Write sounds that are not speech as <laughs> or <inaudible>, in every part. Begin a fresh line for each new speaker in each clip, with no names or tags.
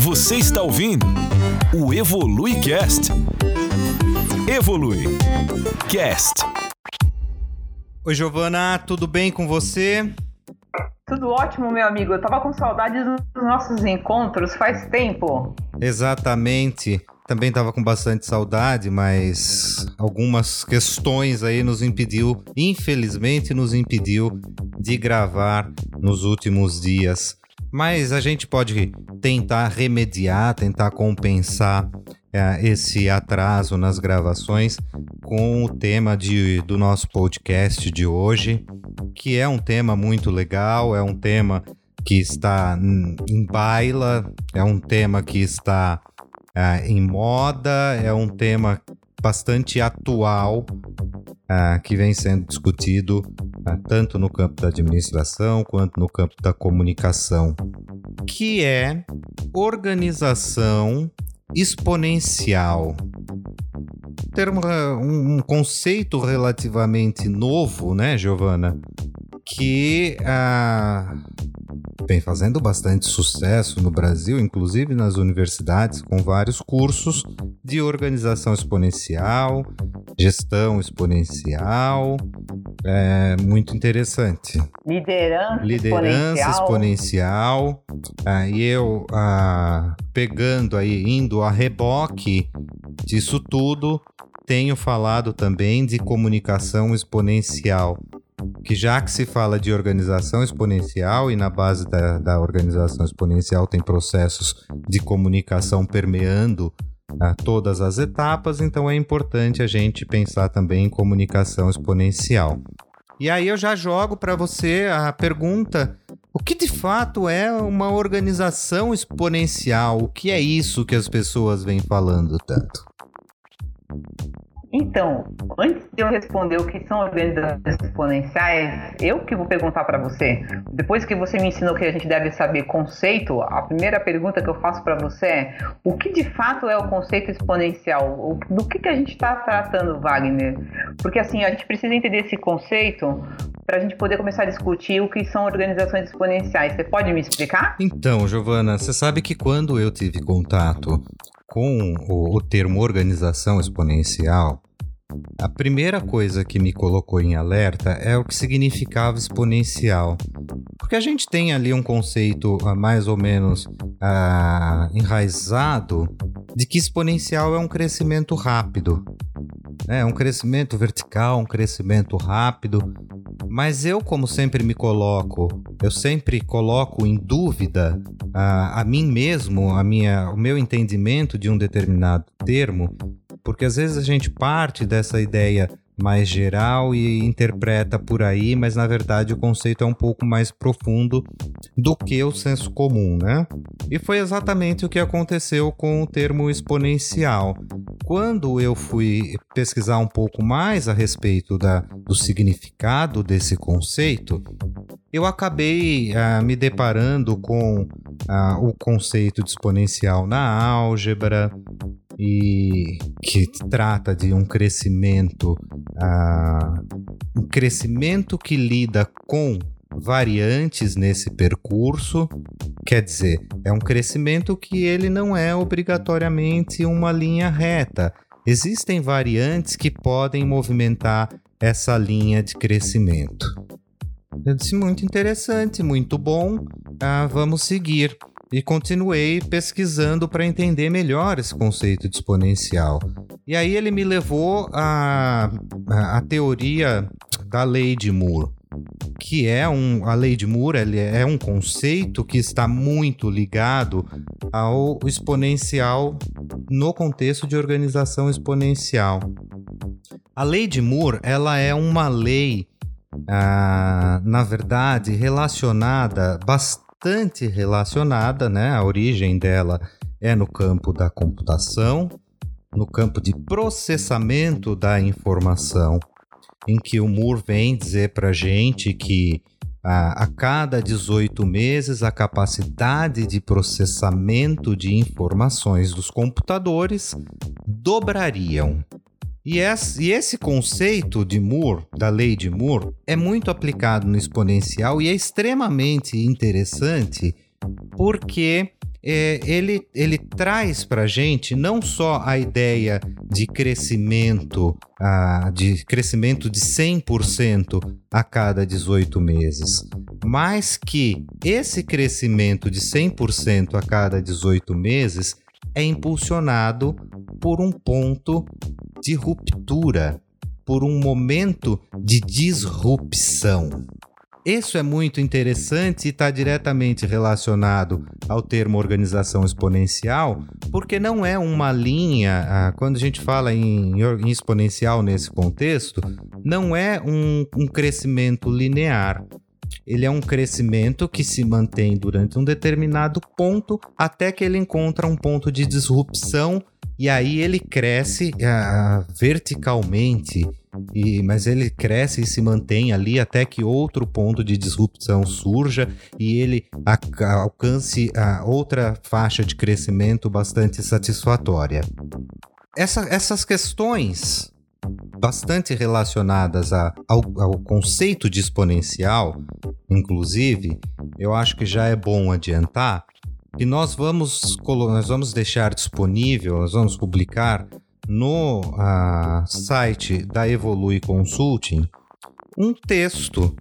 Você está ouvindo o Evolui Cast. Evolui Cast.
Oi, Giovana, tudo bem com você?
Tudo ótimo, meu amigo. Eu tava com saudades dos nossos encontros faz tempo.
Exatamente. Também tava com bastante saudade, mas algumas questões aí nos impediu, infelizmente nos impediu de gravar nos últimos dias. Mas a gente pode tentar remediar, tentar compensar é, esse atraso nas gravações com o tema de, do nosso podcast de hoje, que é um tema muito legal, é um tema que está em baila, é um tema que está é, em moda, é um tema bastante atual é, que vem sendo discutido é, tanto no campo da administração quanto no campo da comunicação, que é organização exponencial. Termo, um, um conceito relativamente novo, né, Giovana? Que ah, vem fazendo bastante sucesso no Brasil, inclusive nas universidades, com vários cursos de organização exponencial, gestão exponencial. É muito interessante.
Liderança,
Liderança exponencial. Aí eu ah, pegando aí, indo a reboque disso tudo, tenho falado também de comunicação exponencial que já que se fala de organização exponencial e na base da, da organização exponencial tem processos de comunicação permeando a todas as etapas, então é importante a gente pensar também em comunicação exponencial. E aí eu já jogo para você a pergunta: o que de fato é uma organização exponencial? O que é isso que as pessoas vêm falando tanto?
Então, antes de eu responder o que são organizações exponenciais, eu que vou perguntar para você. Depois que você me ensinou que a gente deve saber conceito, a primeira pergunta que eu faço para você é: o que de fato é o conceito exponencial? Do que, que a gente está tratando, Wagner? Porque assim, a gente precisa entender esse conceito para a gente poder começar a discutir o que são organizações exponenciais. Você pode me explicar?
Então, Giovana, você sabe que quando eu tive contato com o, o termo organização exponencial, a primeira coisa que me colocou em alerta é o que significava exponencial. Porque a gente tem ali um conceito uh, mais ou menos uh, enraizado de que exponencial é um crescimento rápido. É um crescimento vertical, um crescimento rápido. Mas eu, como sempre me coloco, eu sempre coloco em dúvida a, ah, a mim mesmo, a minha, o meu entendimento de um determinado termo, porque às vezes a gente parte dessa ideia mais geral e interpreta por aí, mas na verdade o conceito é um pouco mais profundo do que o senso comum, né? E foi exatamente o que aconteceu com o termo exponencial. Quando eu fui pesquisar um pouco mais a respeito da, do significado desse conceito, eu acabei uh, me deparando com uh, o conceito de exponencial na álgebra, e que trata de um crescimento, uh, um crescimento que lida com variantes nesse percurso, quer dizer, é um crescimento que ele não é obrigatoriamente uma linha reta. Existem variantes que podem movimentar essa linha de crescimento. Eu disse muito interessante, muito bom. Ah, vamos seguir e continuei pesquisando para entender melhor esse conceito de exponencial. E aí ele me levou à a, a, teoria da lei de Moore, que é um a lei de Moore ele é um conceito que está muito ligado ao exponencial no contexto de organização exponencial. A lei de Moore ela é uma lei ah, na verdade relacionada bastante bastante relacionada, né? A origem dela é no campo da computação, no campo de processamento da informação, em que o Moore vem dizer para gente que a, a cada 18 meses a capacidade de processamento de informações dos computadores dobrariam. E esse conceito de Moore, da lei de Moore, é muito aplicado no exponencial e é extremamente interessante porque é, ele, ele traz para a gente não só a ideia de crescimento, de crescimento de 100% a cada 18 meses, mas que esse crescimento de 100% a cada 18 meses é impulsionado por um ponto de ruptura, por um momento de disrupção. Isso é muito interessante e está diretamente relacionado ao termo organização exponencial, porque não é uma linha, ah, quando a gente fala em, exponencial nesse contexto, não é um, um crescimento linear. Ele é um crescimento que se mantém durante um determinado ponto até que ele encontra um ponto de disrupção e aí ele cresce uh, verticalmente, e, mas ele cresce e se mantém ali até que outro ponto de disrupção surja e ele alcance uh, outra faixa de crescimento bastante satisfatória. Essa, essas questões bastante relacionadas a, ao, ao, conceito de exponencial, inclusive, eu acho que já é bom adiantar e nós vamos, nós vamos deixar disponível, nós vamos publicar no uh, site da Evolui Consulting um texto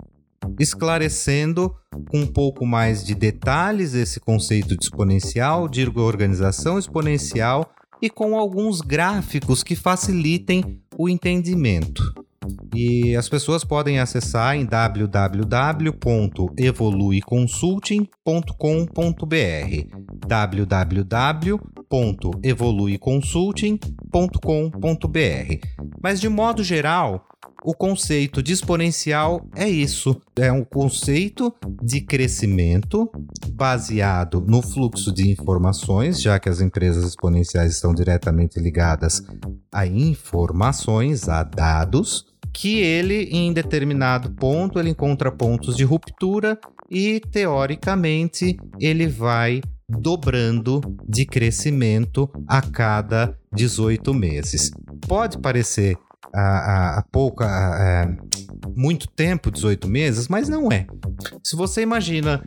esclarecendo com um pouco mais de detalhes esse conceito de exponencial, de organização exponencial e com alguns gráficos que facilitem o entendimento. E as pessoas podem acessar em www.evoluiconsulting.com.br www.evoluiconsulting.com.br Mas de modo geral, o conceito de exponencial é isso, é um conceito de crescimento baseado no fluxo de informações, já que as empresas exponenciais estão diretamente ligadas a informações, a dados, que ele em determinado ponto ele encontra pontos de ruptura e teoricamente ele vai dobrando de crescimento a cada 18 meses. Pode parecer a, a pouca a, muito tempo, 18 meses, mas não é. Se você imagina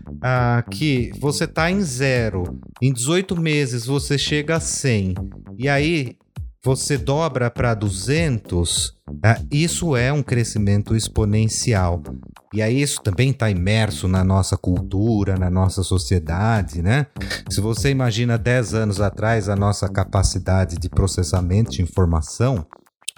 que você está em zero, em 18 meses você chega a 100, e aí você dobra para 200, é, isso é um crescimento exponencial. E aí isso também está imerso na nossa cultura, na nossa sociedade, né? Se você imagina 10 anos atrás a nossa capacidade de processamento de informação,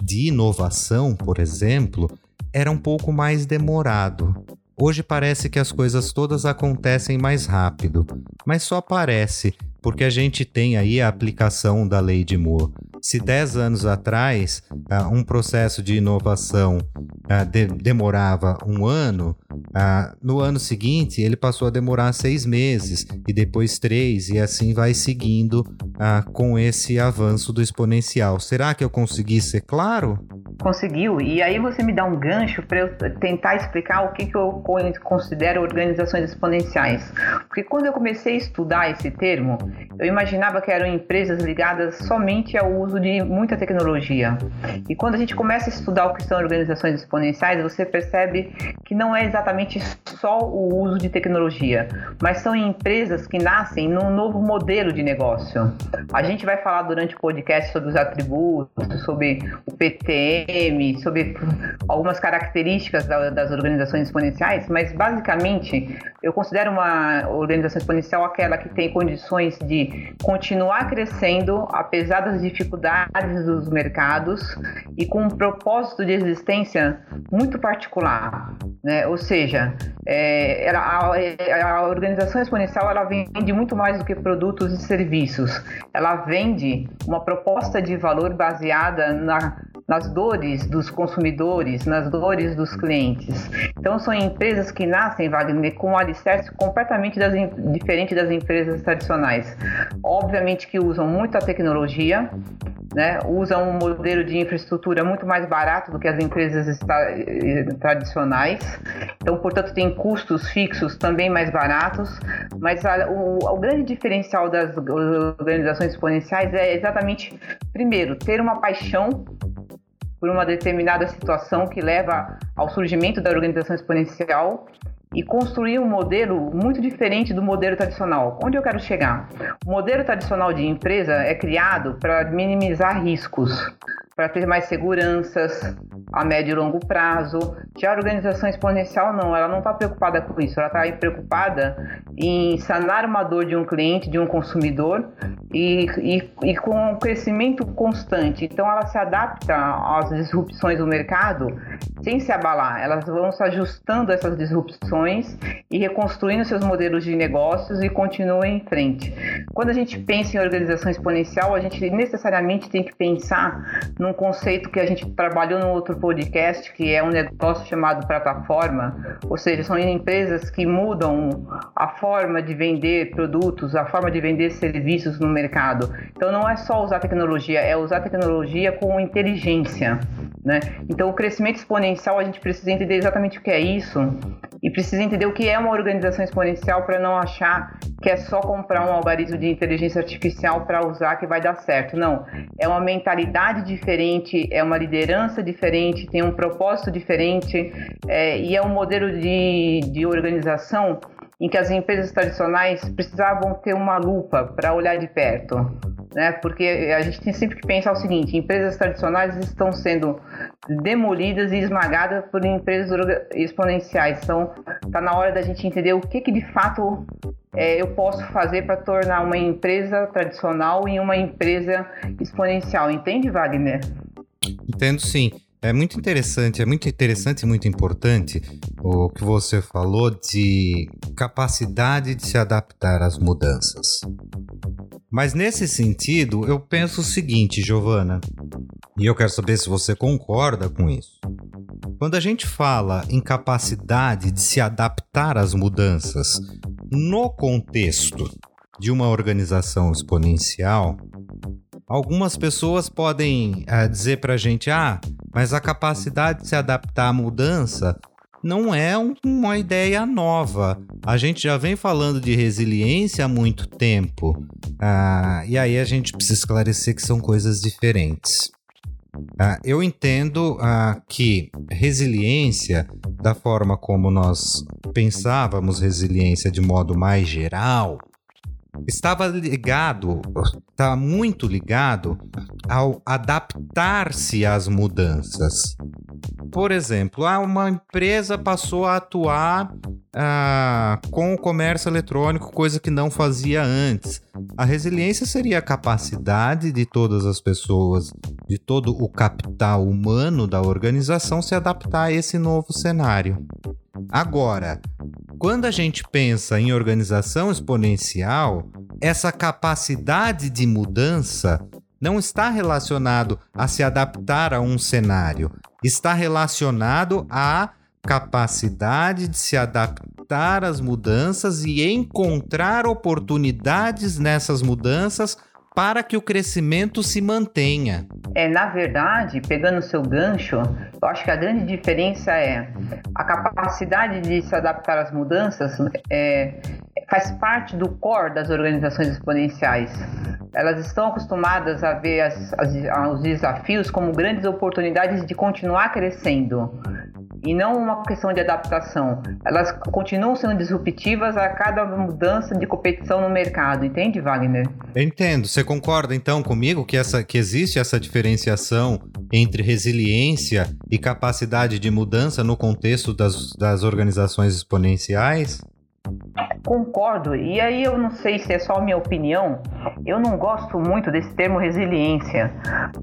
de inovação, por exemplo, era um pouco mais demorado. Hoje parece que as coisas todas acontecem mais rápido, mas só parece, porque a gente tem aí a aplicação da lei de Moore. Se 10 anos atrás uh, um processo de inovação uh, de demorava um ano, uh, no ano seguinte ele passou a demorar seis meses e depois três, e assim vai seguindo com esse avanço do exponencial. Será que eu consegui ser claro?
Conseguiu, e aí você me dá um gancho para eu tentar explicar o que, que eu considero organizações exponenciais. Porque quando eu comecei a estudar esse termo, eu imaginava que eram empresas ligadas somente ao uso de muita tecnologia. E quando a gente começa a estudar o que são organizações exponenciais, você percebe que não é exatamente só o uso de tecnologia, mas são empresas que nascem num novo modelo de negócio. A gente vai falar durante o podcast sobre os atributos, sobre o PTM, sobre algumas características das organizações exponenciais, mas basicamente eu considero uma organização exponencial aquela que tem condições de continuar crescendo apesar das dificuldades dos mercados e com um propósito de existência muito particular, né? Ou seja, é, ela, a, a, organização exponencial ela vende muito mais do que produtos e serviços. Ela vende uma proposta de valor baseada na, nas dores dos consumidores, nas dores dos clientes. Então são empresas que nascem, Wagner, com um alicerce completamente das, diferente das empresas tradicionais. Obviamente que usam muita tecnologia, né? usam um modelo de infraestrutura muito mais barato do que as empresas eh, tradicionais. Então, portanto, tem custos fixos também mais baratos. Mas a, o, o grande diferencial das organizações exponenciais é exatamente, primeiro, ter uma paixão por uma determinada situação que leva ao surgimento da organização exponencial e construir um modelo muito diferente do modelo tradicional. Onde eu quero chegar? O modelo tradicional de empresa é criado para minimizar riscos, para ter mais seguranças a médio e longo prazo. Já a organização exponencial não, ela não está preocupada com isso, ela está preocupada em sanar uma dor de um cliente, de um consumidor e, e, e com um crescimento constante. Então ela se adapta às disrupções do mercado sem se abalar. Elas vão se ajustando a essas disrupções e reconstruindo seus modelos de negócios e continuam em frente. Quando a gente pensa em organização exponencial, a gente necessariamente tem que pensar num conceito que a gente trabalhou no outro podcast, que é um negócio chamado plataforma, ou seja, são empresas que mudam a forma de vender produtos, a forma de vender serviços no mercado. Então não é só usar tecnologia, é usar tecnologia com inteligência. Né? Então, o crescimento exponencial, a gente precisa entender exatamente o que é isso e precisa entender o que é uma organização exponencial para não achar que é só comprar um algoritmo de inteligência artificial para usar que vai dar certo. Não, é uma mentalidade diferente, é uma liderança diferente, tem um propósito diferente é, e é um modelo de, de organização em que as empresas tradicionais precisavam ter uma lupa para olhar de perto, né? Porque a gente tem sempre que pensar o seguinte: empresas tradicionais estão sendo demolidas e esmagadas por empresas exponenciais. Então, está na hora da gente entender o que, que de fato é, eu posso fazer para tornar uma empresa tradicional em uma empresa exponencial. Entende, Wagner?
Entendo sim. É muito interessante, é muito interessante e muito importante o que você falou de capacidade de se adaptar às mudanças. Mas nesse sentido, eu penso o seguinte, Giovana, e eu quero saber se você concorda com isso. Quando a gente fala em capacidade de se adaptar às mudanças no contexto de uma organização exponencial, algumas pessoas podem uh, dizer para a gente: ah, mas a capacidade de se adaptar à mudança não é um, uma ideia nova. A gente já vem falando de resiliência há muito tempo. Ah, e aí a gente precisa esclarecer que são coisas diferentes. Ah, eu entendo ah, que resiliência, da forma como nós pensávamos resiliência de modo mais geral, estava ligado, está muito ligado ao adaptar-se às mudanças. Por exemplo, ah, uma empresa passou a atuar ah, com o comércio eletrônico, coisa que não fazia antes. A resiliência seria a capacidade de todas as pessoas, de todo o capital humano da organização se adaptar a esse novo cenário. Agora, quando a gente pensa em organização exponencial, essa capacidade de mudança não está relacionado a se adaptar a um cenário, está relacionado à capacidade de se adaptar às mudanças e encontrar oportunidades nessas mudanças para que o crescimento se mantenha.
É, na verdade, pegando o seu gancho, eu acho que a grande diferença é a capacidade de se adaptar às mudanças é, faz parte do core das organizações exponenciais. Elas estão acostumadas a ver as, as, os desafios como grandes oportunidades de continuar crescendo e não uma questão de adaptação. Elas continuam sendo disruptivas a cada mudança de competição no mercado, entende, Wagner?
entendo. Você concorda então comigo que, essa, que existe essa diferenciação entre resiliência e capacidade de mudança no contexto das, das organizações exponenciais?
Concordo, e aí eu não sei se é só minha opinião, eu não gosto muito desse termo resiliência,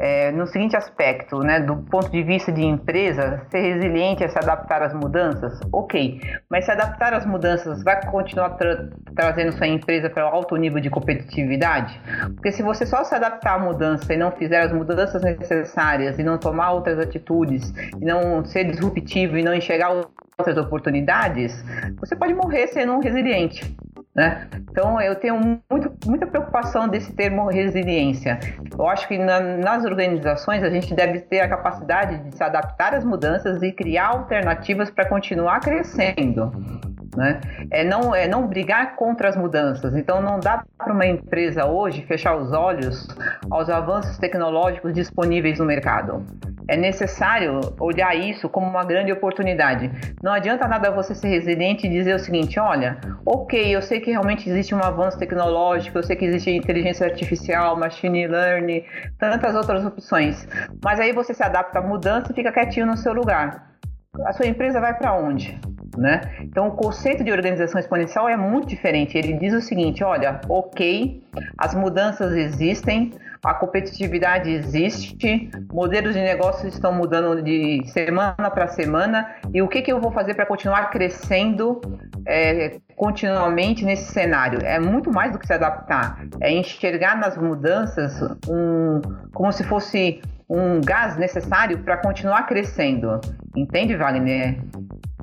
é, no seguinte aspecto, né, do ponto de vista de empresa, ser resiliente é se adaptar às mudanças, ok, mas se adaptar às mudanças vai continuar tra trazendo sua empresa para alto nível de competitividade? Porque se você só se adaptar à mudança e não fizer as mudanças necessárias e não tomar outras atitudes, e não ser disruptivo e não enxergar outras oportunidades, você pode morrer sendo um resiliente. Né? Então eu tenho muito, muita preocupação desse termo resiliência. Eu acho que na, nas organizações a gente deve ter a capacidade de se adaptar às mudanças e criar alternativas para continuar crescendo. Né? É, não, é não brigar contra as mudanças. Então não dá para uma empresa hoje fechar os olhos aos avanços tecnológicos disponíveis no mercado. É necessário olhar isso como uma grande oportunidade. Não adianta nada você ser resiliente e dizer o seguinte: olha, ok, eu sei que realmente existe um avanço tecnológico, eu sei que existe inteligência artificial, machine learning, tantas outras opções, mas aí você se adapta à mudança e fica quietinho no seu lugar. A sua empresa vai para onde? Né? Então, o conceito de organização exponencial é muito diferente. Ele diz o seguinte: olha, ok, as mudanças existem, a competitividade existe, modelos de negócios estão mudando de semana para semana, e o que, que eu vou fazer para continuar crescendo é, continuamente nesse cenário? É muito mais do que se adaptar, é enxergar nas mudanças um, como se fosse um gás necessário para continuar crescendo. Entende, Wagner?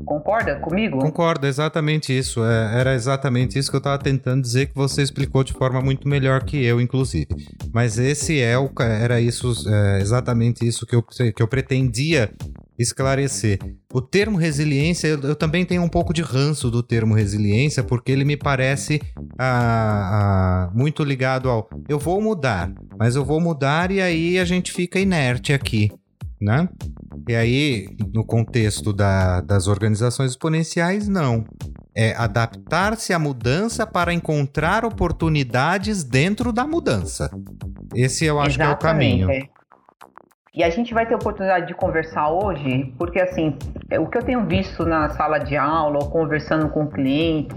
Concorda comigo?
Concordo, exatamente isso. É, era exatamente isso que eu estava tentando dizer que você explicou de forma muito melhor que eu, inclusive. Mas esse é o era isso é, exatamente isso que eu, que eu pretendia esclarecer. O termo resiliência, eu, eu, também tenho um pouco de ranço do termo resiliência, porque ele me parece ah, ah, muito ligado ao eu vou mudar, mas eu vou mudar e aí a gente fica inerte aqui né? E aí, no contexto da, das organizações exponenciais, não. É adaptar-se à mudança para encontrar oportunidades dentro da mudança. Esse eu acho Exatamente. que é o caminho.
E a gente vai ter oportunidade de conversar hoje, porque assim, o que eu tenho visto na sala de aula, ou conversando com clientes,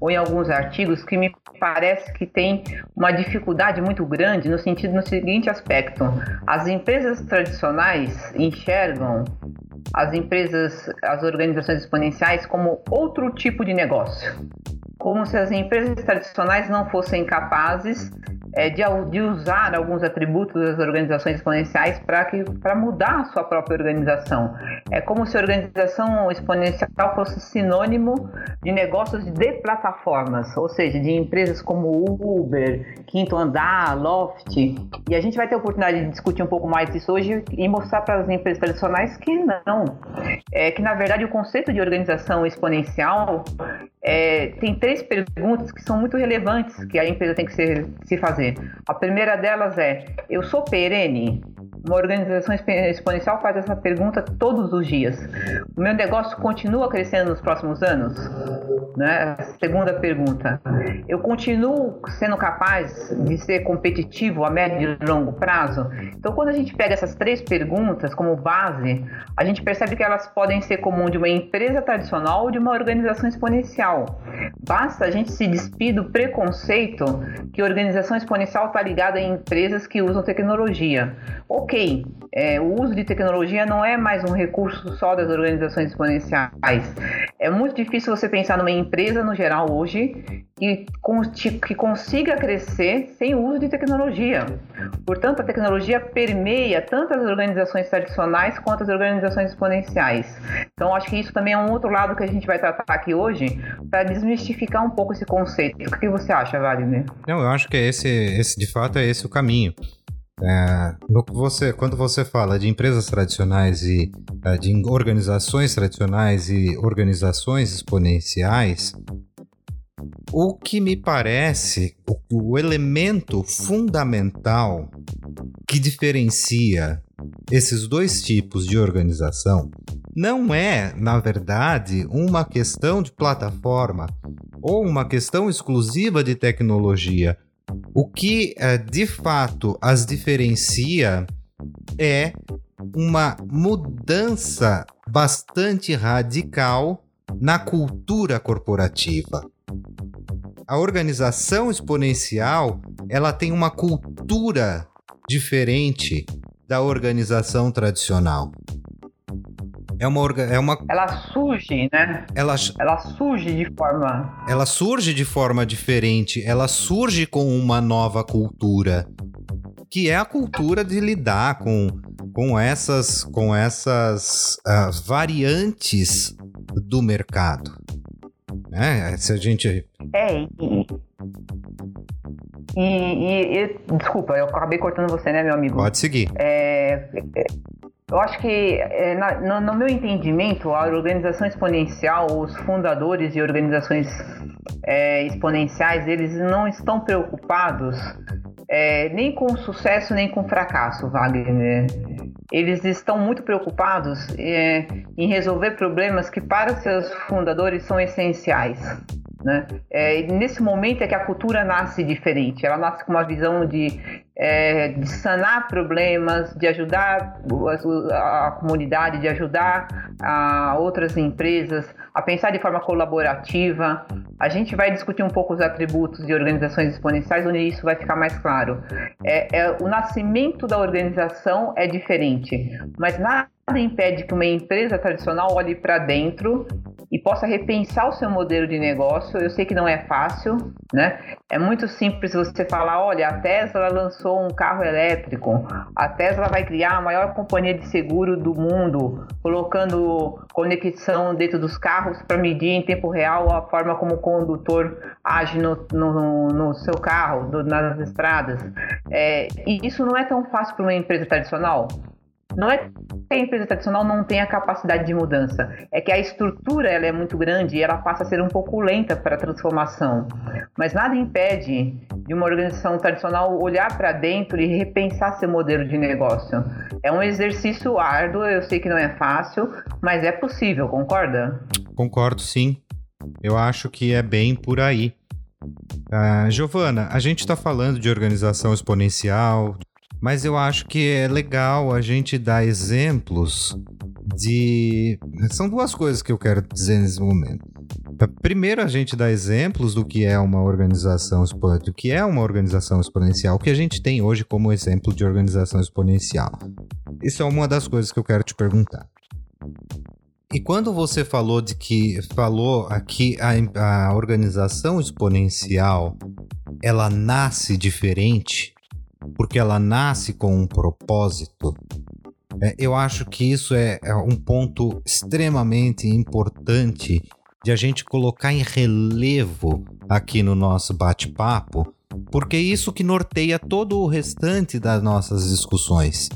ou em alguns artigos, que me parece que tem uma dificuldade muito grande no sentido no seguinte aspecto: as empresas tradicionais enxergam as empresas, as organizações exponenciais como outro tipo de negócio. Como se as empresas tradicionais não fossem capazes é, de, de, usar alguns atributos das organizações exponenciais para mudar a sua própria organização. É como se a organização exponencial fosse sinônimo de negócios de plataformas, ou seja, de empresas como Uber, Quinto Andar, Loft. E a gente vai ter a oportunidade de discutir um pouco mais disso hoje e mostrar para as empresas tradicionais que não. É que, na verdade, o conceito de organização exponencial é, tem três perguntas que são muito relevantes que a empresa tem que se, se fazer. A primeira delas é: eu sou perene? Uma organização exponencial faz essa pergunta todos os dias. O meu negócio continua crescendo nos próximos anos? Né? Segunda pergunta: eu continuo sendo capaz de ser competitivo a médio e longo prazo? Então, quando a gente pega essas três perguntas como base, a gente percebe que elas podem ser comum de uma empresa tradicional ou de uma organização exponencial. Basta a gente se despir do preconceito que organização exponencial está ligada em empresas que usam tecnologia. Ok, é, o uso de tecnologia não é mais um recurso só das organizações exponenciais. É muito difícil você pensar numa empresa no geral hoje que, que consiga crescer sem o uso de tecnologia. Portanto, a tecnologia permeia tanto as organizações tradicionais quanto as organizações exponenciais. Então, acho que isso também é um outro lado que a gente vai tratar aqui hoje para desmistificar um pouco esse conceito. O que você acha, Wagner?
Não, eu acho que é esse, esse de fato é esse o caminho. É, você, quando você fala de empresas tradicionais e é, de organizações tradicionais e organizações exponenciais, o que me parece, o, o elemento fundamental que diferencia esses dois tipos de organização não é, na verdade, uma questão de plataforma ou uma questão exclusiva de tecnologia, o que uh, de fato as diferencia é uma mudança bastante radical na cultura corporativa. A organização exponencial, ela tem uma cultura diferente da organização tradicional. É uma, é uma.
Ela surge, né?
Ela,
ela surge de forma.
Ela surge de forma diferente. Ela surge com uma nova cultura. Que é a cultura de lidar com, com essas, com essas uh, variantes do mercado. É, se a gente.
É, e, e, e, e, desculpa, eu acabei cortando você, né, meu amigo?
Pode seguir.
É eu acho que, é, na, no, no, meu entendimento, a organização exponencial, os fundadores de organizações é, exponenciais, eles não estão preocupados é, nem com sucesso nem com fracasso, Wagner. Eles estão muito preocupados é, em resolver problemas que para seus fundadores são essenciais. Né? É, nesse momento é que a cultura nasce diferente, ela nasce com uma visão de, é, de sanar problemas, de ajudar a, a comunidade, de ajudar a outras empresas a pensar de forma colaborativa. A gente vai discutir um pouco os atributos de organizações exponenciais, onde isso vai ficar mais claro. É, é o nascimento da organização é diferente, mas nada impede que uma empresa tradicional olhe para dentro e possa repensar o seu modelo de negócio. Eu sei que não é fácil, né? É muito simples você falar, olha, a Tesla lançou um carro elétrico, a Tesla vai criar a maior companhia de seguro do mundo, colocando conexão dentro dos carros para medir em tempo real a forma como o condutor age no, no, no seu carro, do, nas estradas. É, e isso não é tão fácil para uma empresa tradicional. Não é que a empresa tradicional não tenha capacidade de mudança, é que a estrutura ela é muito grande e ela passa a ser um pouco lenta para a transformação. Mas nada impede de uma organização tradicional olhar para dentro e repensar seu modelo de negócio. É um exercício árduo, eu sei que não é fácil, mas é possível, concorda?
Concordo, sim. Eu acho que é bem por aí. Uh, Giovana, a gente está falando de organização exponencial, mas eu acho que é legal a gente dar exemplos de. São duas coisas que eu quero dizer nesse momento. Primeiro, a gente dá exemplos do que é uma organização do que é uma organização exponencial, que a gente tem hoje como exemplo de organização exponencial. Isso é uma das coisas que eu quero te perguntar. E quando você falou de que falou aqui a, a organização exponencial ela nasce diferente, porque ela nasce com um propósito. É, eu acho que isso é, é um ponto extremamente importante de a gente colocar em relevo aqui no nosso bate-papo, porque é isso que norteia todo o restante das nossas discussões.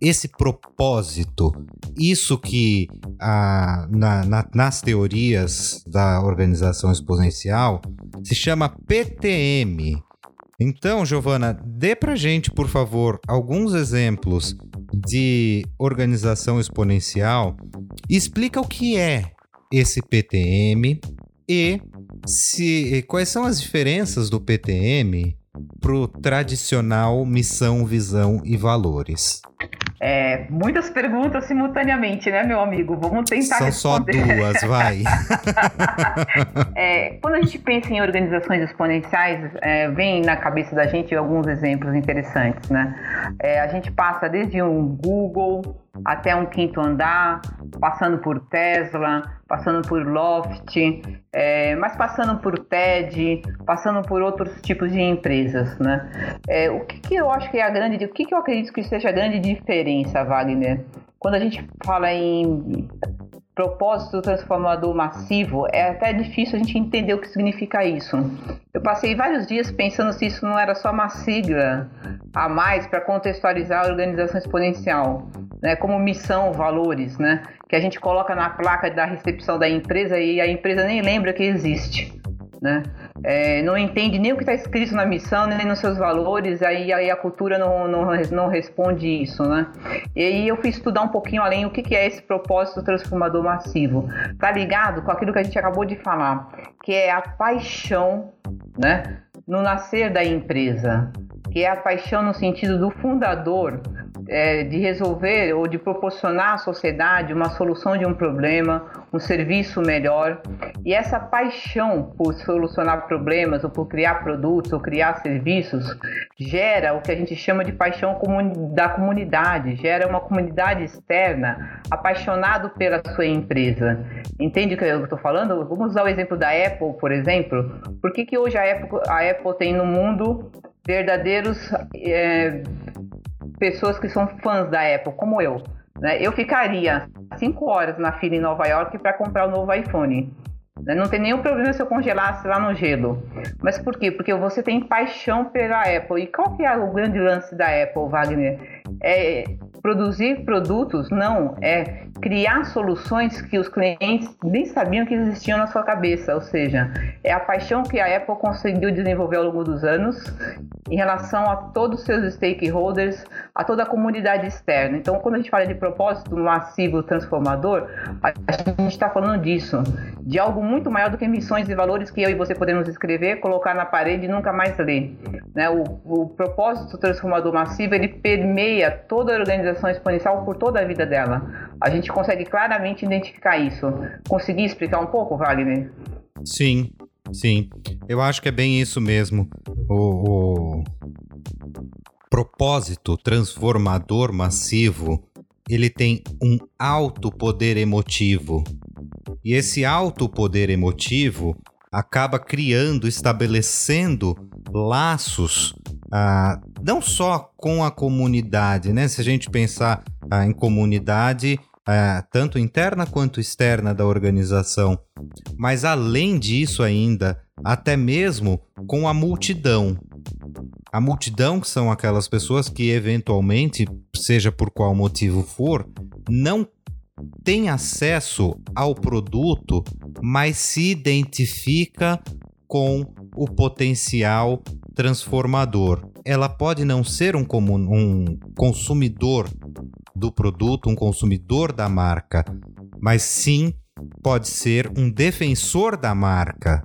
Esse propósito, isso que ah, na, na, nas teorias da organização exponencial se chama PTM, então, Giovana, dê pra gente, por favor, alguns exemplos de organização exponencial explica o que é esse PTM e se quais são as diferenças do PTM para o tradicional missão, visão e valores.
É, muitas perguntas simultaneamente, né, meu amigo? Vamos tentar
São
responder.
só duas, vai. <laughs>
é, quando a gente pensa em organizações exponenciais, é, vem na cabeça da gente alguns exemplos interessantes, né? É, a gente passa desde um Google até um quinto andar, passando por Tesla, passando por Loft, é, mas passando por TED, passando por outros tipos de empresas, né? É, o que, que, eu acho que é a grande, o que, que eu acredito que seja a grande diferença, Wagner? Quando a gente fala em propósito transformador massivo, é até difícil a gente entender o que significa isso. Eu passei vários dias pensando se isso não era só uma sigla a mais para contextualizar a organização exponencial, né, como missão, valores, né, que a gente coloca na placa da recepção da empresa e a empresa nem lembra que existe né? É, não entende nem o que está escrito na missão, nem nos seus valores, aí, aí a cultura não, não, não responde isso, né? E aí eu fui estudar um pouquinho além o que, que é esse propósito transformador massivo. Tá ligado com aquilo que a gente acabou de falar, que é a paixão, né? No nascer da empresa, que é a paixão no sentido do fundador é, de resolver ou de proporcionar à sociedade uma solução de um problema, um serviço melhor. E essa paixão por solucionar problemas, ou por criar produtos, ou criar serviços, gera o que a gente chama de paixão da comunidade, gera uma comunidade externa apaixonado pela sua empresa. Entende o que eu estou falando? Vamos usar o exemplo da Apple, por exemplo. Por que, que hoje a Apple, a Apple tem no mundo verdadeiros é, pessoas que são fãs da Apple, como eu. Né? Eu ficaria cinco horas na fila em Nova York para comprar o novo iPhone. Né? Não tem nenhum problema se eu congelasse lá no gelo. Mas por quê? Porque você tem paixão pela Apple. E qual que é o grande lance da Apple, Wagner? É produzir produtos? Não, é criar soluções que os clientes nem sabiam que existiam na sua cabeça. Ou seja, é a paixão que a Apple conseguiu desenvolver ao longo dos anos em relação a todos os seus stakeholders, a toda a comunidade externa. Então, quando a gente fala de propósito massivo transformador, a gente está falando disso, de algo muito maior do que missões e valores que eu e você podemos escrever, colocar na parede e nunca mais ler. Né? O, o propósito transformador massivo ele permeia toda a organização exponencial por toda a vida dela. A gente consegue claramente identificar isso. Conseguir explicar um pouco, Wagner?
Sim, sim. Eu acho que é bem isso mesmo. O, o propósito transformador massivo ele tem um alto poder emotivo. E esse alto poder emotivo acaba criando, estabelecendo laços, ah, não só com a comunidade, né? Se a gente pensar ah, em comunidade, ah, tanto interna quanto externa da organização, mas além disso ainda, até mesmo com a multidão. A multidão que são aquelas pessoas que eventualmente, seja por qual motivo for, não tem acesso ao produto, mas se identifica com o potencial transformador. Ela pode não ser um, um consumidor do produto, um consumidor da marca, mas sim pode ser um defensor da marca.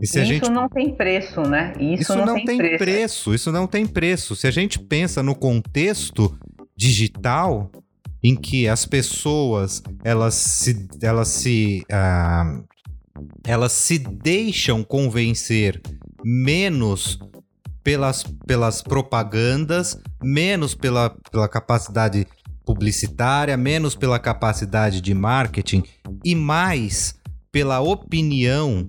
isso gente... não tem preço, né?
Isso, isso não, não, tem, tem preço. preço. Isso não tem preço. Se a gente pensa no contexto digital, em que as pessoas elas se, elas se, uh, elas se deixam convencer menos pelas, pelas propagandas, menos pela, pela capacidade publicitária, menos pela capacidade de marketing e mais pela opinião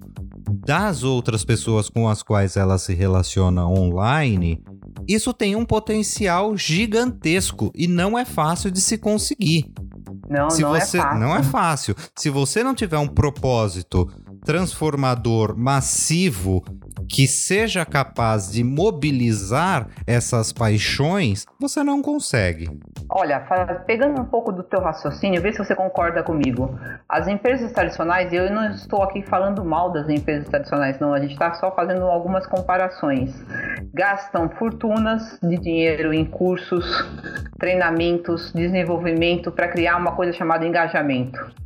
das outras pessoas com as quais ela se relaciona online, isso tem um potencial gigantesco e não é fácil de se conseguir.
Não,
se
não
é você,
é fácil.
Não é fácil. Se você não tiver um propósito transformador massivo que seja capaz de mobilizar essas paixões, você não consegue.
Olha, pegando um pouco do teu raciocínio, vê se você concorda comigo. As empresas tradicionais, eu não estou aqui falando mal das empresas tradicionais, não, a gente está só fazendo algumas comparações. Gastam fortunas de dinheiro em cursos, treinamentos, desenvolvimento para criar uma coisa chamada engajamento.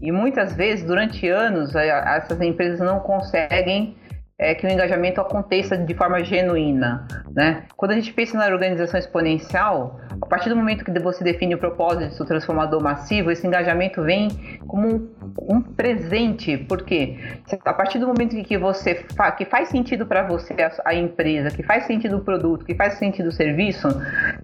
E muitas vezes, durante anos, essas empresas não conseguem é, que o engajamento aconteça de forma genuína. Né? Quando a gente pensa na organização exponencial, a partir do momento que você define o propósito do transformador massivo, esse engajamento vem como um, um presente, porque a partir do momento que você fa que faz sentido para você a, a, empresa, que faz sentido o produto, que faz sentido o serviço,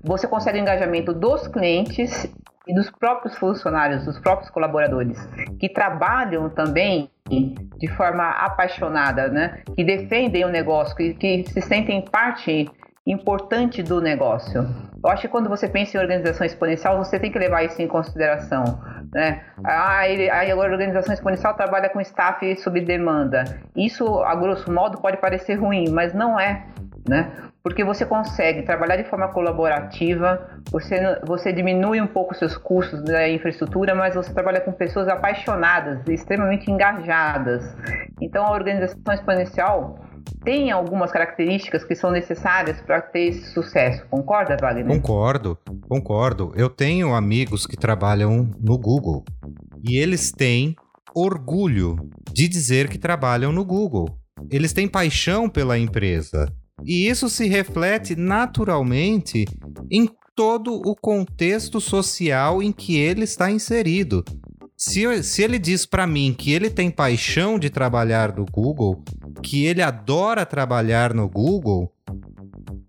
você consegue o engajamento dos clientes e dos próprios funcionários, dos próprios colaboradores, que trabalham também de forma apaixonada, né? que defendem o negócio, que, que se sentem parte importante do negócio. Eu acho que quando você pensa em organização exponencial, você tem que levar isso em consideração. Né? Ah, ele, a organização exponencial trabalha com staff sob demanda. Isso, a grosso modo, pode parecer ruim, mas não é. Né? porque você consegue trabalhar de forma colaborativa, você, você diminui um pouco seus custos da infraestrutura, mas você trabalha com pessoas apaixonadas, extremamente engajadas. Então a organização exponencial tem algumas características que são necessárias para ter esse sucesso. Concorda, Wagner?
Concordo, concordo. Eu tenho amigos que trabalham no Google e eles têm orgulho de dizer que trabalham no Google. Eles têm paixão pela empresa. E isso se reflete naturalmente em todo o contexto social em que ele está inserido. Se, se ele diz para mim que ele tem paixão de trabalhar no Google, que ele adora trabalhar no Google,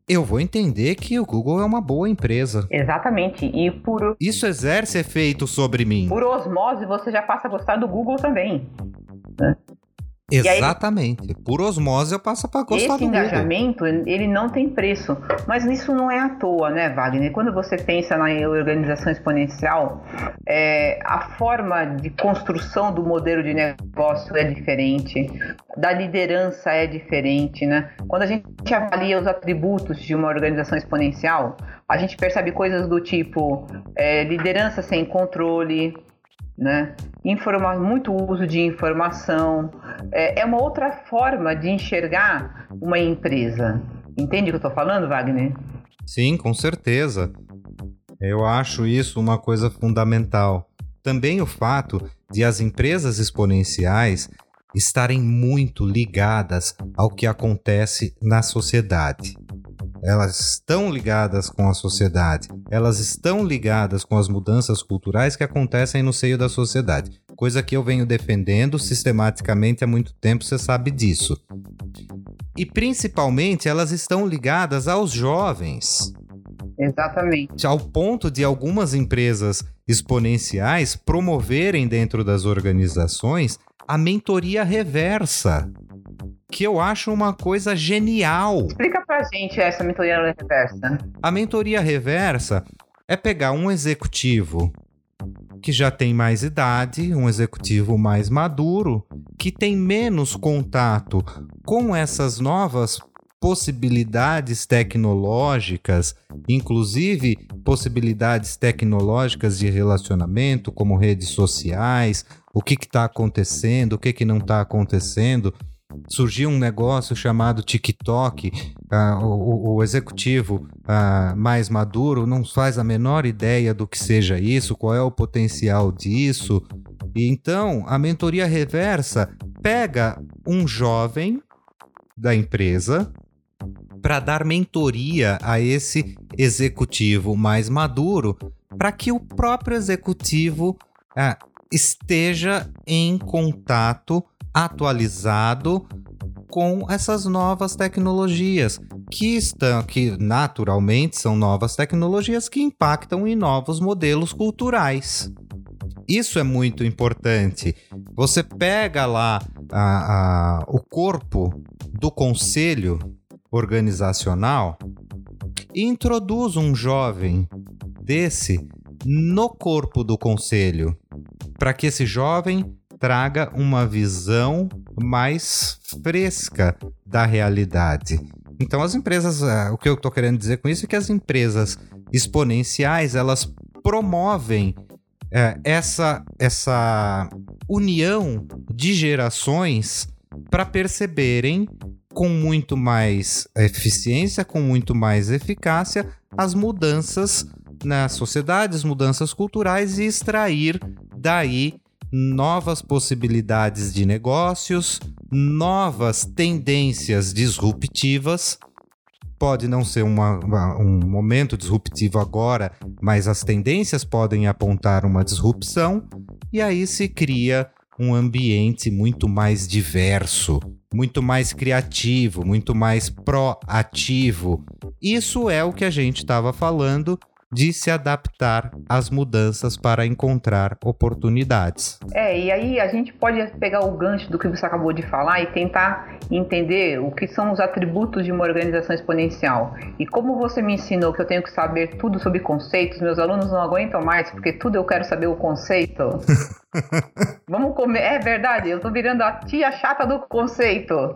eu vou entender que o Google é uma boa empresa.
Exatamente. E por.
Isso exerce efeito sobre mim.
Por osmose, você já passa a gostar do Google também.
Exatamente. Aí, Por osmose eu passo para gostar
esse do engajamento, ele não tem preço. Mas isso não é à toa, né, Wagner? Quando você pensa na organização exponencial, é, a forma de construção do modelo de negócio é diferente, da liderança é diferente, né? Quando a gente avalia os atributos de uma organização exponencial, a gente percebe coisas do tipo é, liderança sem controle, né? Informa muito uso de informação. É, é, uma outra forma de enxergar uma empresa. Entende o que eu estou falando, Wagner?
Sim, com certeza. Eu acho isso uma coisa fundamental. Também o fato de as empresas exponenciais estarem muito ligadas ao que acontece na sociedade. Elas estão ligadas com a sociedade, elas estão ligadas com as mudanças culturais que acontecem no seio da sociedade, coisa que eu venho defendendo sistematicamente há muito tempo, você sabe disso. E principalmente elas estão ligadas aos jovens.
Exatamente.
Ao ponto de algumas empresas exponenciais promoverem dentro das organizações a mentoria reversa, que eu acho uma coisa genial.
Explica pra gente essa mentoria reversa.
A mentoria reversa é pegar um executivo que já tem mais idade, um executivo mais maduro, que tem menos contato com essas novas possibilidades tecnológicas, inclusive possibilidades tecnológicas de relacionamento, como redes sociais, o que está acontecendo, o que, que não está acontecendo. Surgiu um negócio chamado TikTok, uh, o, o, executivo uh, mais maduro não faz a menor ideia do que seja isso, qual é o potencial disso. E então a mentoria reversa pega um jovem da empresa para dar mentoria a esse executivo mais maduro, para que o próprio executivo ah, esteja em contato atualizado com essas novas tecnologias que estão que naturalmente são novas tecnologias que impactam em novos modelos culturais. Isso é muito importante. Você pega lá a, a, o corpo do conselho organizacional e introduz um jovem desse no corpo do conselho, para que esse jovem traga uma visão mais fresca da realidade. Então as empresas, uh, o que eu estou querendo dizer com isso é que as empresas exponenciais elas promovem uh, essa essa união de gerações para perceberem com muito mais eficiência, com muito mais eficácia, as mudanças na sociedade, as mudanças culturais e extrair daí novas possibilidades de negócios, novas tendências disruptivas. Pode não ser uma, uma, um momento disruptivo agora, mas as tendências podem apontar uma disrupção, e aí se cria um ambiente muito mais diverso, muito mais criativo, muito mais proativo. Isso é o que a gente estava falando de se adaptar às mudanças para encontrar oportunidades.
É, e aí a gente pode pegar o gancho do que você acabou de falar e tentar entender o que são os atributos de uma organização exponencial. E como você me ensinou que eu tenho que saber tudo sobre conceitos, meus alunos não aguentam mais, porque tudo eu quero saber o conceito. <laughs> Vamos comer. É verdade, eu tô virando a tia chata do conceito.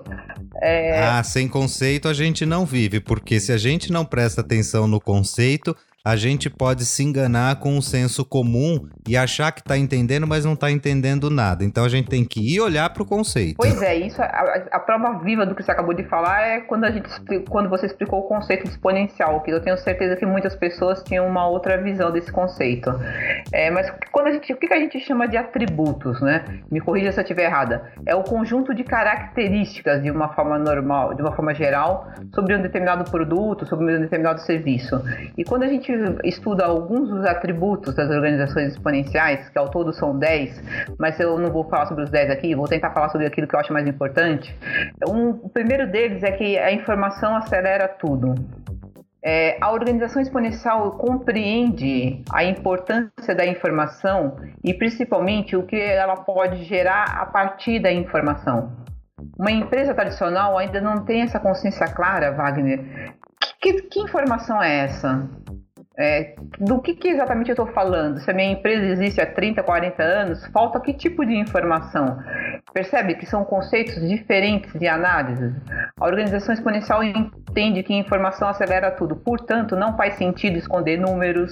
É... Ah, sem conceito a gente não vive, porque se a gente não presta atenção no conceito, a gente pode se enganar com o senso comum e achar que está entendendo, mas não está entendendo nada. Então a gente tem que ir olhar para o conceito.
Pois é, isso a, a, prova viva do que você acabou de falar é quando a gente quando você explicou o conceito de exponencial, que eu tenho certeza que muitas pessoas tinham uma outra visão desse conceito. É, mas quando a gente, o que a gente chama de atributos, né? Me corrija se eu estiver errada. É o conjunto de características de uma forma normal, de uma forma geral, sobre um determinado produto, sobre um determinado serviço. E quando a gente gente estuda alguns dos atributos das organizações exponenciais, que ao todo são 10, mas eu não vou falar sobre os 10 aqui, vou tentar falar sobre aquilo que eu acho mais importante. Um, o primeiro deles é que a informação acelera tudo. É, a organização exponencial compreende a importância da informação e principalmente o que ela pode gerar a partir da informação. Uma empresa tradicional ainda não tem essa consciência clara, Wagner. Que, que informação é essa? É, do que, que, exatamente eu estou falando? Se a minha empresa existe há 30, 40 anos, falta que tipo de informação? Percebe que são conceitos diferentes de análise? A organização exponencial entende que informação acelera tudo, portanto, não faz sentido esconder números,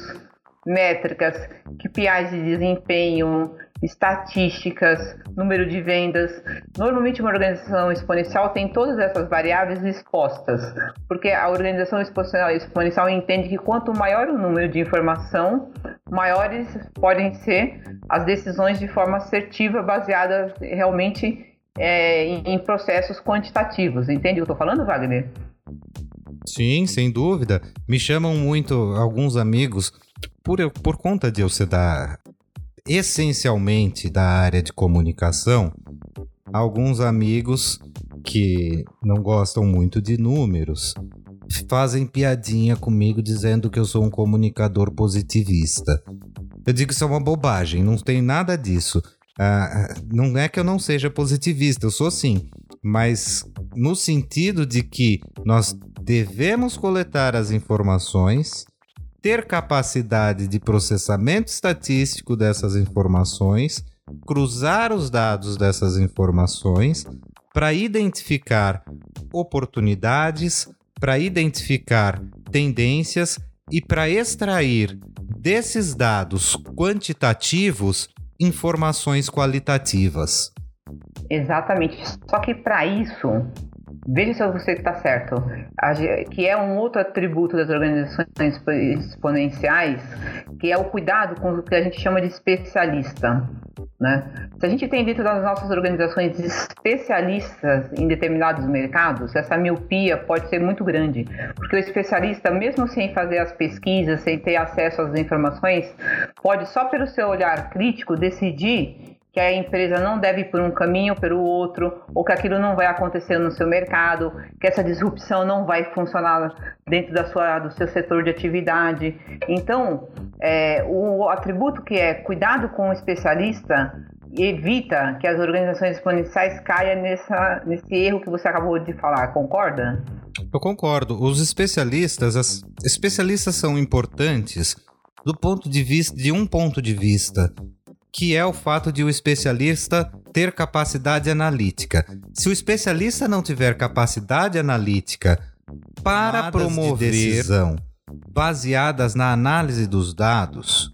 métricas, KPIs de desempenho, estatísticas, número de vendas. Normalmente, uma organização exponencial tem todas essas variáveis expostas, porque a organização exponencial, entende que quanto maior o número de informação, maiores podem ser as decisões de forma assertiva, baseadas realmente é, em processos quantitativos. Entende o que eu estou falando, Wagner?
Sim, sem dúvida. Me chamam muito alguns amigos, por, por conta de eu ser da, essencialmente da área de comunicação, alguns amigos que não gostam muito de números fazem piadinha comigo dizendo que eu sou um comunicador positivista. Eu digo que isso é uma bobagem, não tem nada disso. Ah, não é que eu não seja positivista, eu sou sim, mas no sentido de que nós devemos coletar as informações ter capacidade de processamento estatístico dessas informações, cruzar os dados dessas informações para identificar oportunidades, para identificar tendências e para extrair desses dados quantitativos informações qualitativas.
Exatamente. Só que para isso Veja se você está certo. Que é um outro atributo das organizações exponenciais, que é o cuidado com o que a gente chama de especialista. Né? Se a gente tem dentro das nossas organizações especialistas em determinados mercados, essa miopia pode ser muito grande, porque o especialista, mesmo sem fazer as pesquisas, sem ter acesso às informações, pode só pelo seu olhar crítico decidir que a empresa não deve ir por um caminho ou pelo outro, ou que aquilo não vai acontecer no seu mercado, que essa disrupção não vai funcionar dentro da sua, do seu setor de atividade. Então, é, o atributo que é cuidado com o especialista evita que as organizações exponenciais caiam nessa, nesse erro que você acabou de falar, concorda?
Eu concordo. Os especialistas, as especialistas são importantes do ponto de vista de um ponto de vista que é o fato de o especialista ter capacidade analítica. Se o especialista não tiver capacidade analítica para promover de decisão baseadas na análise dos dados,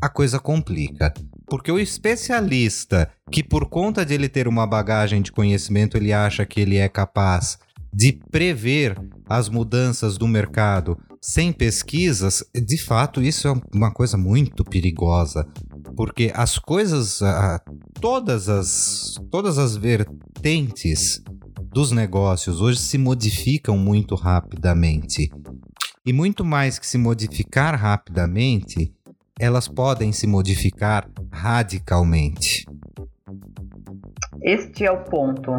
a coisa complica. Porque o especialista, que por conta de ele ter uma bagagem de conhecimento, ele acha que ele é capaz de prever as mudanças do mercado sem pesquisas, de fato, isso é uma coisa muito perigosa, porque as coisas, todas as, todas as vertentes dos negócios hoje se modificam muito rapidamente. E muito mais que se modificar rapidamente, elas podem se modificar radicalmente.
Este é o ponto.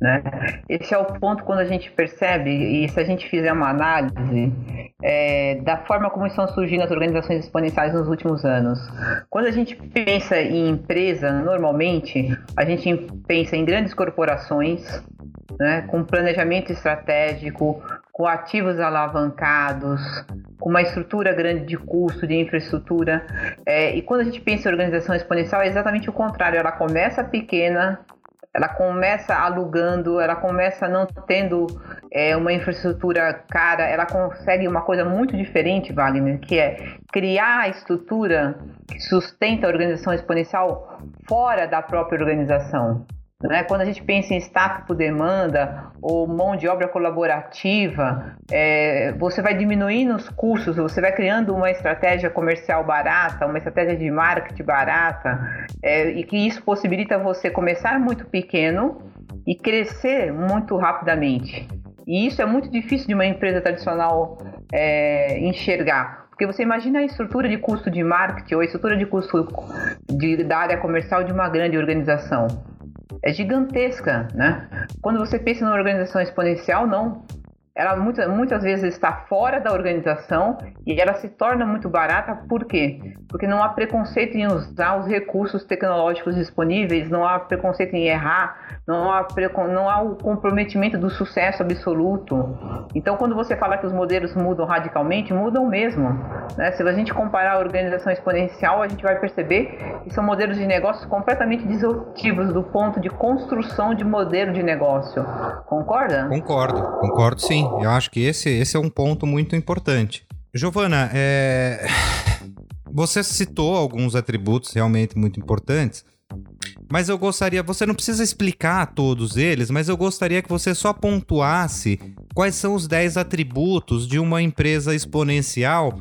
Né? Esse é o ponto quando a gente percebe, e se a gente fizer uma análise é, da forma como estão surgindo as organizações exponenciais nos últimos anos. Quando a gente pensa em empresa, normalmente a gente pensa em grandes corporações, né, com planejamento estratégico, com ativos alavancados, com uma estrutura grande de custo, de infraestrutura. É, e quando a gente pensa em organização exponencial, é exatamente o contrário. Ela começa pequena, ela começa alugando, ela começa não tendo é, uma infraestrutura cara, ela consegue uma coisa muito diferente, Wagner, que é criar a estrutura que sustenta a organização exponencial fora da própria organização. Né? Quando a gente pensa em staff por demanda ou mão de obra colaborativa, é, você vai diminuindo os custos, você vai criando uma estratégia comercial barata, uma estratégia de marketing barata, é, e que isso possibilita você começar muito pequeno e crescer muito rapidamente. E isso é muito difícil de uma empresa tradicional é, enxergar. Porque você imagina a estrutura de custo de marketing ou a estrutura de custo de, da área comercial de uma grande organização é gigantesca, né? Quando você pensa numa organização exponencial, não ela muitas, muitas vezes está fora da organização e ela se torna muito barata, por quê? Porque não há preconceito em usar os recursos tecnológicos disponíveis, não há preconceito em errar, não há, não há o comprometimento do sucesso absoluto. Então, quando você fala que os modelos mudam radicalmente, mudam mesmo. Né? Se a gente comparar a organização exponencial, a gente vai perceber que são modelos de negócios completamente disruptivos do ponto de construção de modelo de negócio. Concorda?
Concordo, concordo sim. Eu acho que esse, esse é um ponto muito importante. Giovana, é... <sighs> você citou alguns atributos realmente muito importantes, mas eu gostaria, você não precisa explicar todos eles, mas eu gostaria que você só pontuasse quais são os 10 atributos de uma empresa exponencial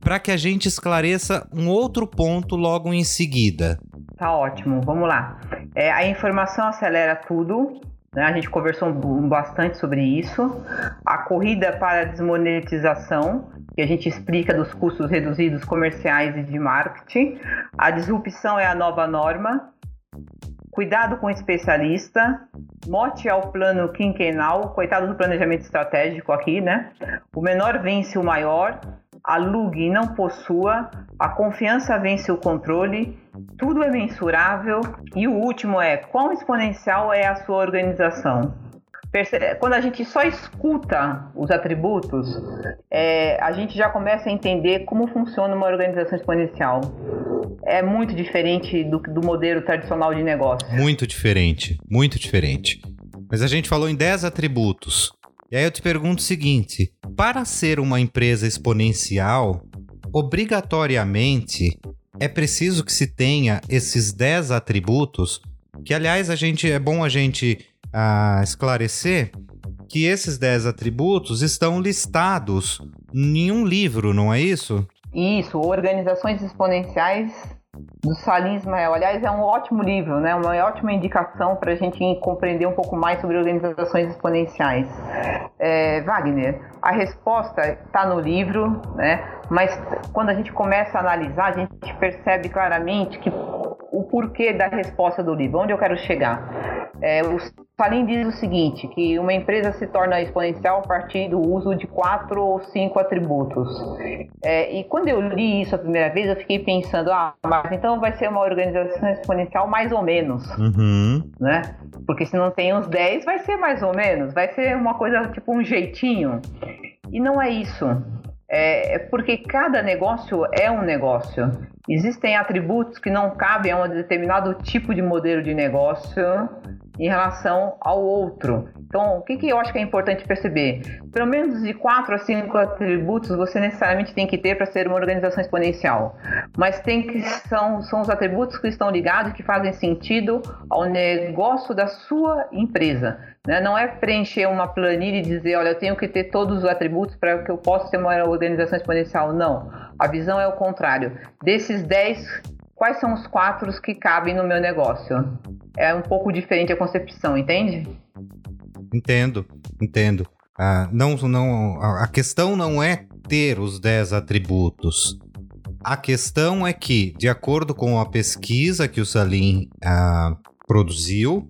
para que a gente esclareça um outro ponto logo em seguida.
Tá ótimo, vamos lá. É, a informação acelera tudo? A gente conversou bastante sobre isso. A corrida para a desmonetização, que a gente explica dos custos reduzidos comerciais e de marketing. A disrupção é a nova norma. Cuidado com o especialista, mote ao plano quinquenal, coitado do planejamento estratégico aqui, né? O menor vence o maior, alugue e não possua, a confiança vence o controle, tudo é mensurável e o último é quão exponencial é a sua organização. Quando a gente só escuta os atributos, é, a gente já começa a entender como funciona uma organização exponencial. É muito diferente do, do modelo tradicional de negócio.
Muito diferente, muito diferente. Mas a gente falou em 10 atributos. E aí eu te pergunto o seguinte: para ser uma empresa exponencial, obrigatoriamente é preciso que se tenha esses 10 atributos, que aliás a gente é bom a gente ah, esclarecer que esses 10 atributos estão listados em um livro, não é isso?
Isso, Organizações Exponenciais do Salim Ismael. Aliás, é um ótimo livro, né? uma ótima indicação para a gente compreender um pouco mais sobre organizações exponenciais. É, Wagner, a resposta está no livro, né? mas quando a gente começa a analisar, a gente percebe claramente que o porquê da resposta do livro, onde eu quero chegar. É, o Salim diz o seguinte, que uma empresa se torna exponencial a partir do uso de quatro ou cinco atributos. É, e quando eu li isso a primeira vez, eu fiquei pensando, ah, mas então vai ser uma organização exponencial mais ou menos, uhum. né? Porque se não tem uns 10, vai ser mais ou menos, vai ser uma coisa tipo um jeitinho. E não é isso. É, é porque cada negócio é um negócio. Existem atributos que não cabem a um determinado tipo de modelo de negócio em relação ao outro. Então, o que, que eu acho que é importante perceber? Pelo menos de quatro a cinco atributos você necessariamente tem que ter para ser uma organização exponencial. Mas tem que são, são os atributos que estão ligados que fazem sentido ao negócio da sua empresa. Né? Não é preencher uma planilha e dizer, olha, eu tenho que ter todos os atributos para que eu possa ter uma organização exponencial. Não. A visão é o contrário. Desses 10 quais são os quatro que cabem no meu negócio. É um pouco diferente a concepção, entende?
Entendo, entendo. Ah, não, não, a questão não é ter os 10 atributos. A questão é que, de acordo com a pesquisa que o Salim ah, produziu,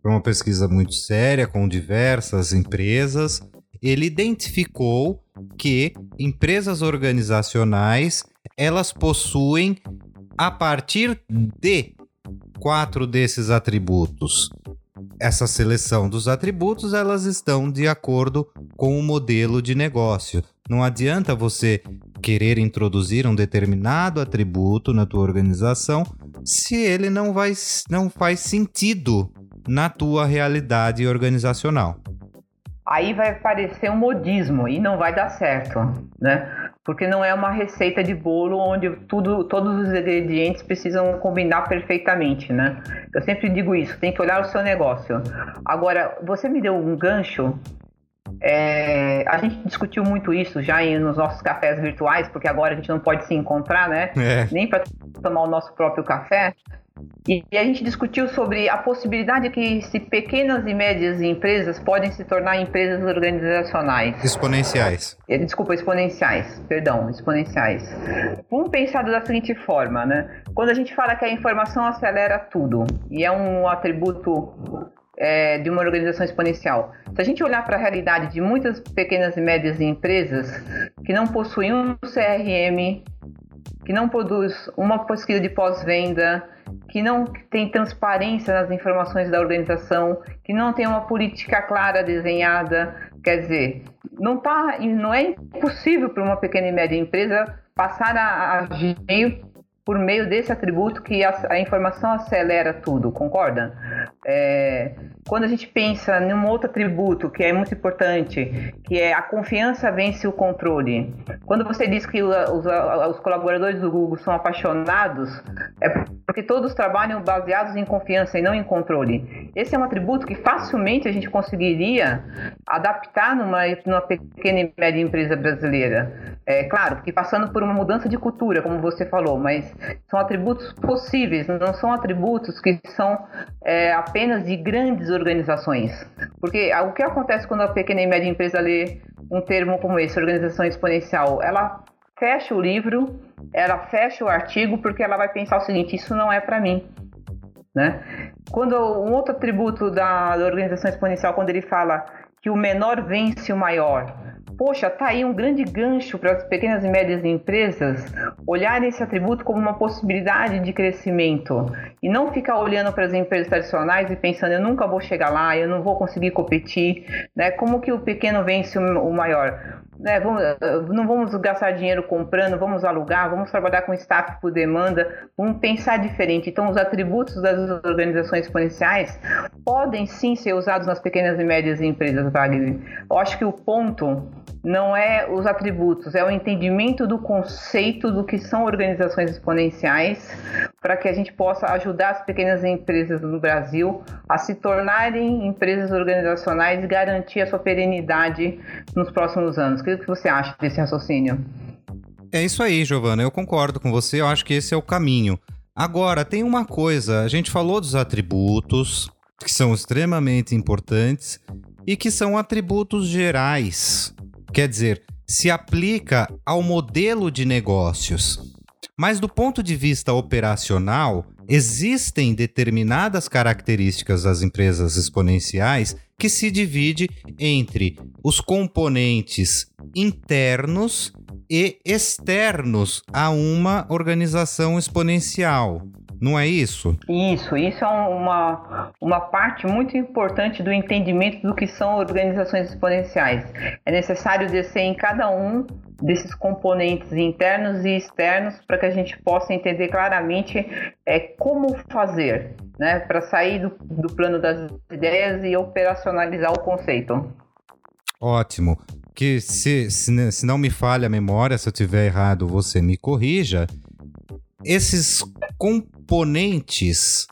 foi uma pesquisa muito séria com diversas empresas, ele identificou que empresas organizacionais elas possuem a partir de quatro desses atributos. Essa seleção dos atributos, elas estão de acordo com o modelo de negócio. Não adianta você querer introduzir um determinado atributo na tua organização se ele não, vai, não faz sentido na tua realidade organizacional.
Aí vai parecer um modismo e não vai dar certo, né? Porque não é uma receita de bolo onde tudo, todos os ingredientes precisam combinar perfeitamente, né? Eu sempre digo isso, tem que olhar o seu negócio. Agora, você me deu um gancho. É, a gente discutiu muito isso já em, nos nossos cafés virtuais, porque agora a gente não pode se encontrar, né? É. Nem para tomar o nosso próprio café. E, a gente discutiu sobre a possibilidade que se pequenas e médias empresas podem se tornar empresas organizacionais.
Exponenciais.
Eh, desculpa, exponenciais. Perdão, exponenciais. Vamos pensar da seguinte forma, né? Quando a gente fala que a informação acelera tudo e é um atributo é, de uma organização exponencial. Se a gente olhar para a realidade de muitas pequenas e médias empresas que não possuem um CRM, que não produz uma pesquisa de pós-venda, que não tem transparência nas informações da organização, que não tem uma política clara desenhada. Quer dizer, não, tá, não é impossível para uma pequena e média empresa passar a agir por meio desse atributo que a, a informação acelera tudo, concorda? É, quando a gente pensa num outro atributo que é muito importante, que é a confiança vence o controle. Quando você diz que os, os colaboradores do Google são apaixonados, é porque todos trabalham baseados em confiança e não em controle. Esse é um atributo que facilmente a gente conseguiria adaptar numa, numa pequena e média empresa brasileira. É claro, porque passando por uma mudança de cultura, como você falou, mas são atributos possíveis, não são atributos que são é, apenas de grandes organizações. Porque o que acontece quando a pequena e média empresa lê um termo como esse, organização exponencial? Ela fecha o livro, ela fecha o artigo, porque ela vai pensar o seguinte: isso não é para mim. Né? Quando um outro atributo da, da organização exponencial, quando ele fala que o menor vence o maior, poxa, tá aí um grande gancho para as pequenas e médias empresas olhar esse atributo como uma possibilidade de crescimento e não ficar olhando para as empresas tradicionais e pensando eu nunca vou chegar lá, eu não vou conseguir competir, né? Como que o pequeno vence o maior? Né, vamos, não vamos gastar dinheiro comprando, vamos alugar, vamos trabalhar com staff por demanda, vamos pensar diferente. Então, os atributos das organizações exponenciais podem sim ser usados nas pequenas e médias empresas, Wagner. Eu acho que o ponto não é os atributos, é o entendimento do conceito do que são organizações exponenciais, para que a gente possa ajudar as pequenas empresas do Brasil a se tornarem empresas organizacionais e garantir a sua perenidade nos próximos anos. O que você acha desse raciocínio?
É isso aí, Giovana. Eu concordo com você. Eu acho que esse é o caminho. Agora, tem uma coisa. A gente falou dos atributos, que são extremamente importantes e que são atributos gerais. Quer dizer, se aplica ao modelo de negócios. Mas do ponto de vista operacional, existem determinadas características das empresas exponenciais que se divide entre os componentes internos e externos a uma organização exponencial. Não é isso?
Isso, isso é uma, uma parte muito importante do entendimento do que são organizações exponenciais. É necessário descer em cada um desses componentes internos e externos para que a gente possa entender claramente é, como fazer, né, para sair do, do plano das ideias e operacionalizar o conceito.
Ótimo. Que se, se, se não me falha a memória, se eu tiver errado, você me corrija. Esses componentes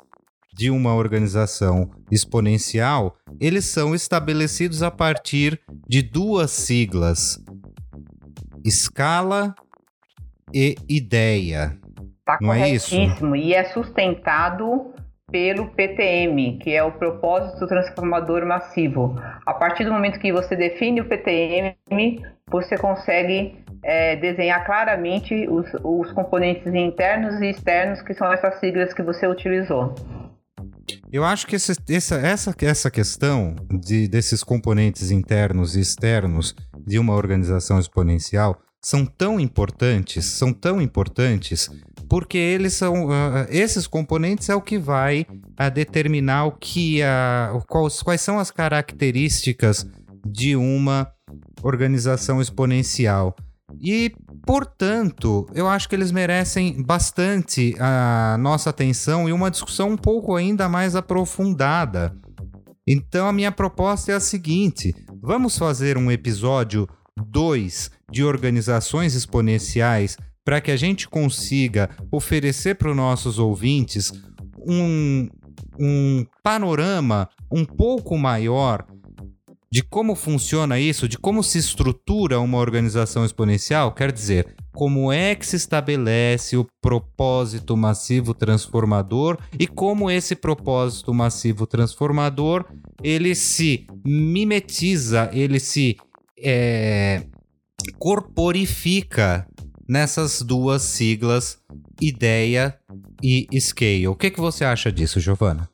de uma organização exponencial, eles são estabelecidos a partir de duas siglas: escala e ideia.
Tá Não é isso? E é sustentado pelo PTM, que é o propósito transformador massivo. A partir do momento que você define o PTM, você consegue é, desenhar claramente os, os componentes internos e externos, que são essas siglas que você utilizou.
Eu acho que esse, essa, essa, essa questão de, desses componentes internos e externos de uma organização exponencial são tão importantes, são tão importantes, porque eles são uh, esses componentes é o que vai uh, determinar o que uh, quais, quais são as características de uma organização exponencial. E, portanto, eu acho que eles merecem bastante a nossa atenção e uma discussão um pouco ainda mais aprofundada. Então, a minha proposta é a seguinte: vamos fazer um episódio 2 de organizações exponenciais para que a gente consiga oferecer para os nossos ouvintes um, um panorama um pouco maior de como funciona isso, de como se estrutura uma organização exponencial, quer dizer, como é que se estabelece o propósito massivo transformador e como esse propósito massivo transformador ele se mimetiza, ele se é, corporifica nessas duas siglas ideia e scale. O que, que você acha disso, Giovana?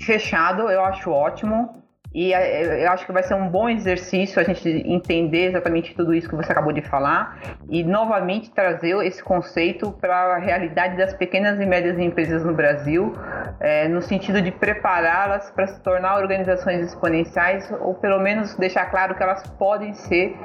Fechado, eu acho ótimo. E é, eu acho que vai ser um bom exercício a gente entender exatamente tudo isso que você acabou de falar e novamente trazer esse conceito para a realidade das pequenas e médias empresas no Brasil, é, no sentido de prepará-las para se tornar organizações exponenciais ou pelo menos deixar claro que elas podem ser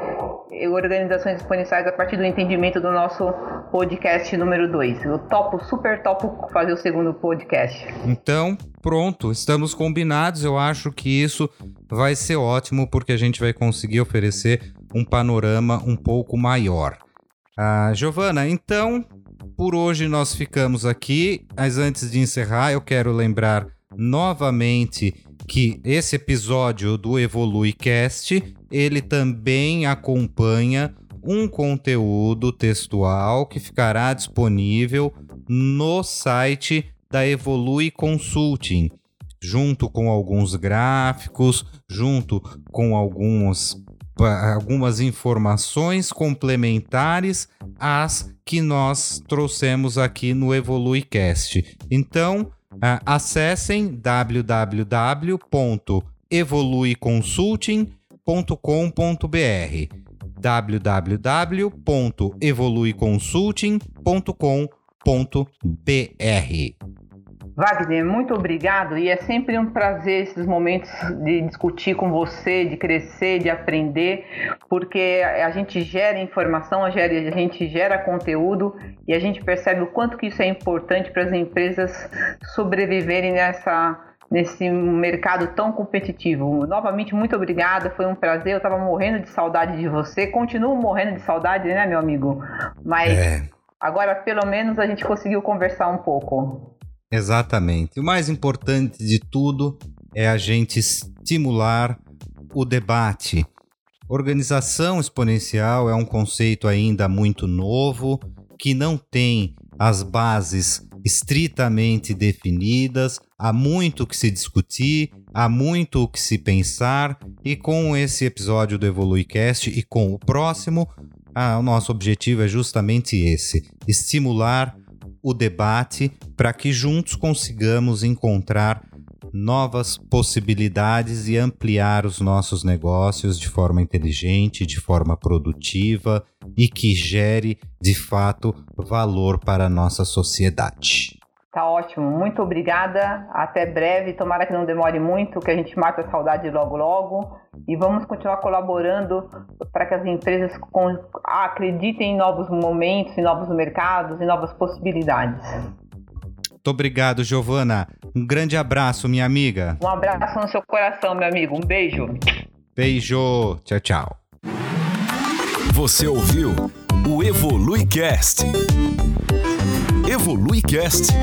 organizações exponenciais a partir do entendimento do nosso podcast número 2. Eu topo, super topo fazer o segundo podcast.
Então, pronto, estamos combinados. Eu acho que isso vai ser ótimo porque a gente vai conseguir oferecer um panorama um pouco maior. Ah, Giovana, então, por hoje nós ficamos aqui, mas antes de encerrar, eu quero lembrar novamente que esse episódio do Evolui Cast, ele também acompanha um conteúdo textual que ficará disponível no site da Evolui Consulting, junto com alguns gráficos, junto com alguns algumas informações complementares às que nós trouxemos aqui no EvoluiCast. Então, uh, acessem www.evoluiconsulting.com.br www.evoluiconsulting.com.br
Wagner, muito obrigado e é sempre um prazer esses momentos de discutir com você, de crescer, de aprender, porque a gente gera informação, a gente gera conteúdo e a gente percebe o quanto que isso é importante para as empresas sobreviverem nessa nesse mercado tão competitivo. Novamente, muito obrigada, foi um prazer. Eu estava morrendo de saudade de você, continuo morrendo de saudade, né, meu amigo? Mas é. agora, pelo menos, a gente conseguiu conversar um pouco.
Exatamente. O mais importante de tudo é a gente estimular o debate. Organização exponencial é um conceito ainda muito novo, que não tem as bases estritamente definidas, há muito que se discutir, há muito o que se pensar, e com esse episódio do EvoluiCast e com o próximo, ah, o nosso objetivo é justamente esse: estimular o debate para que juntos consigamos encontrar novas possibilidades e ampliar os nossos negócios de forma inteligente, de forma produtiva e que gere de fato valor para a nossa sociedade.
Tá ótimo, muito obrigada. Até breve. Tomara que não demore muito, que a gente mate a saudade logo logo. E vamos continuar colaborando para que as empresas acreditem em novos momentos, em novos mercados, em novas possibilidades.
Muito obrigado, Giovana. Um grande abraço, minha amiga.
Um abraço no seu coração, meu amigo. Um beijo.
Beijo. Tchau, tchau.
Você ouviu o EvoluiCast. EvoluiCast.